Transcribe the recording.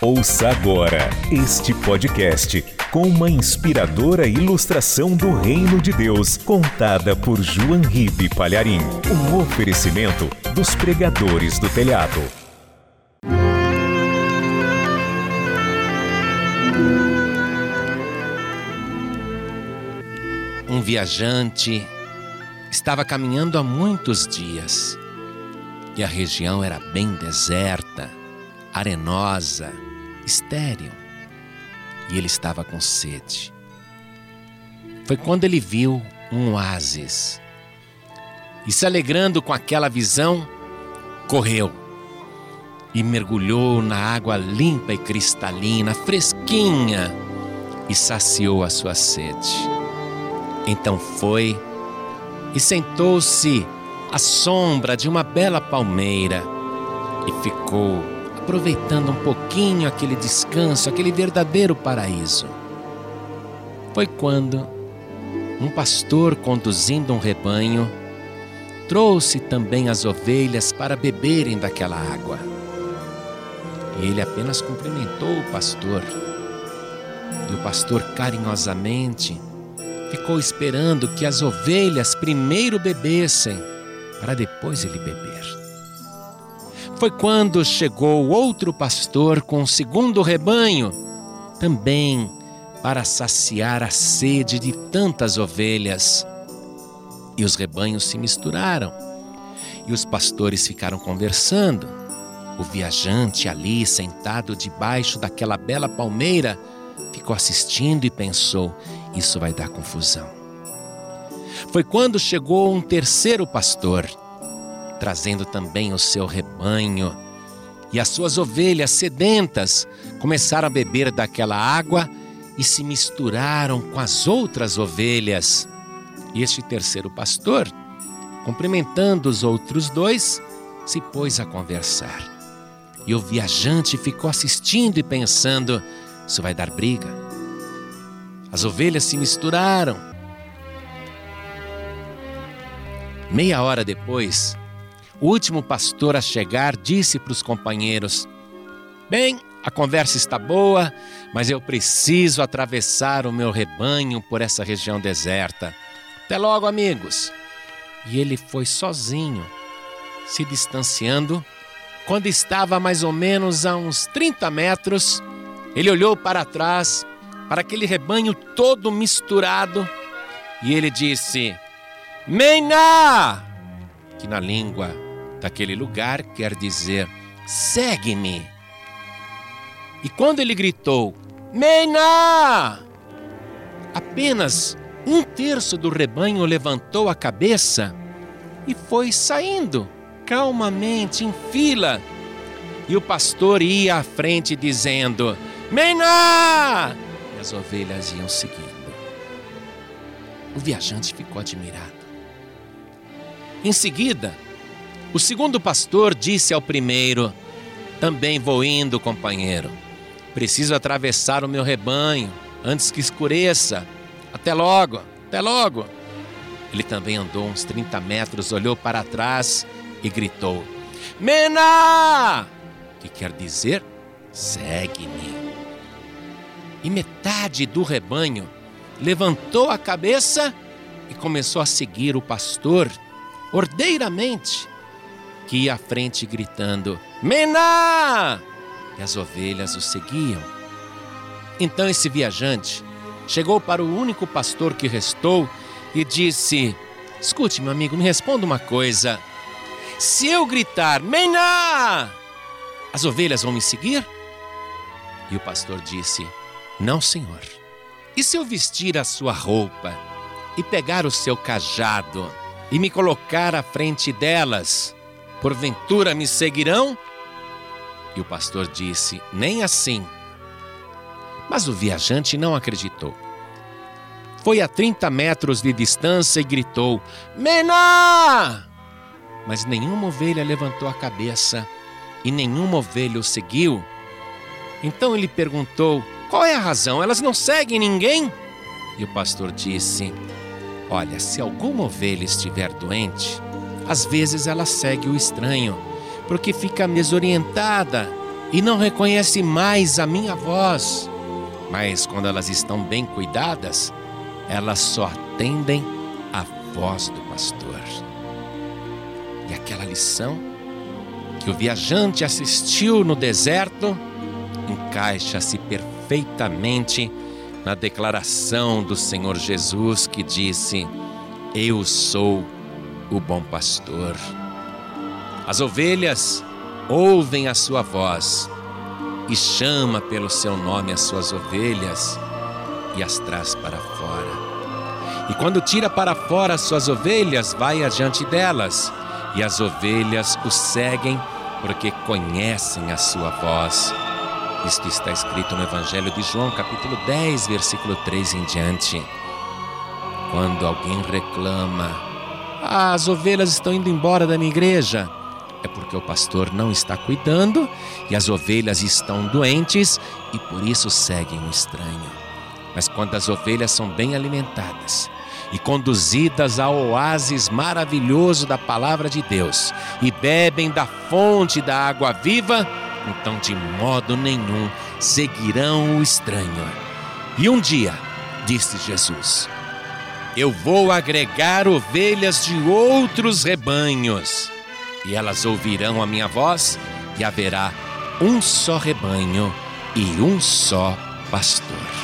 Ouça agora este podcast com uma inspiradora ilustração do Reino de Deus, contada por João Ribe Palharim. Um oferecimento dos pregadores do telhado. Um viajante estava caminhando há muitos dias e a região era bem deserta, arenosa, estéril e ele estava com sede. Foi quando ele viu um oásis e, se alegrando com aquela visão, correu e mergulhou na água limpa e cristalina, fresquinha, e saciou a sua sede. Então foi e sentou-se à sombra de uma bela palmeira e ficou aproveitando um pouquinho aquele descanso, aquele verdadeiro paraíso. Foi quando um pastor conduzindo um rebanho trouxe também as ovelhas para beberem daquela água. E ele apenas cumprimentou o pastor. E o pastor carinhosamente ficou esperando que as ovelhas primeiro bebessem, para depois ele beber. Foi quando chegou outro pastor com o segundo rebanho, também para saciar a sede de tantas ovelhas. E os rebanhos se misturaram, e os pastores ficaram conversando. O viajante ali, sentado debaixo daquela bela palmeira, ficou assistindo e pensou: isso vai dar confusão. Foi quando chegou um terceiro pastor, trazendo também o seu rebanho, e as suas ovelhas sedentas começaram a beber daquela água e se misturaram com as outras ovelhas. E este terceiro pastor, cumprimentando os outros dois, se pôs a conversar. E o viajante ficou assistindo e pensando: isso vai dar briga. As ovelhas se misturaram. Meia hora depois, o último pastor a chegar disse para os companheiros: Bem, a conversa está boa, mas eu preciso atravessar o meu rebanho por essa região deserta. Até logo, amigos. E ele foi sozinho, se distanciando. Quando estava mais ou menos a uns 30 metros, ele olhou para trás, para aquele rebanho todo misturado, e ele disse: Meina! Que na língua daquele lugar quer dizer: segue-me. E quando ele gritou: Meina! Apenas um terço do rebanho levantou a cabeça e foi saindo calmamente em fila. E o pastor ia à frente dizendo: Meina! E as ovelhas iam seguindo. O viajante ficou admirado. Em seguida, o segundo pastor disse ao primeiro: Também vou indo, companheiro. Preciso atravessar o meu rebanho antes que escureça. Até logo, até logo. Ele também andou uns 30 metros, olhou para trás e gritou: Mena! Que quer dizer: segue-me. E metade do rebanho levantou a cabeça e começou a seguir o pastor ordeiramente, que ia à frente gritando: Mena! E as ovelhas o seguiam. Então esse viajante chegou para o único pastor que restou e disse: Escute, meu amigo, me responda uma coisa. Se eu gritar, Mena! As ovelhas vão me seguir? E o pastor disse: Não, senhor. E se eu vestir a sua roupa e pegar o seu cajado e me colocar à frente delas, porventura me seguirão? E o pastor disse: Nem assim. Mas o viajante não acreditou. Foi a 30 metros de distância e gritou: Mena! Mas nenhuma ovelha levantou a cabeça e nenhuma ovelha o seguiu. Então ele perguntou: Qual é a razão? Elas não seguem ninguém? E o pastor disse: Olha, se alguma ovelha estiver doente, às vezes ela segue o estranho, porque fica desorientada e não reconhecem mais a minha voz. Mas quando elas estão bem cuidadas, elas só atendem a voz do pastor. E aquela lição que o viajante assistiu no deserto encaixa-se perfeitamente na declaração do Senhor Jesus que disse: Eu sou o bom pastor. As ovelhas ouvem a sua voz e chama pelo seu nome as suas ovelhas e as traz para fora. E quando tira para fora as suas ovelhas, vai adiante delas, e as ovelhas o seguem porque conhecem a sua voz. Isto está escrito no Evangelho de João, capítulo 10, versículo 3 em diante. Quando alguém reclama, as ovelhas estão indo embora da minha igreja, é porque o pastor não está cuidando e as ovelhas estão doentes e por isso seguem o estranho. Mas quando as ovelhas são bem alimentadas, e conduzidas ao oásis maravilhoso da palavra de Deus e bebem da fonte da água viva, então de modo nenhum seguirão o estranho. E um dia, disse Jesus, eu vou agregar ovelhas de outros rebanhos, e elas ouvirão a minha voz, e haverá um só rebanho e um só pastor.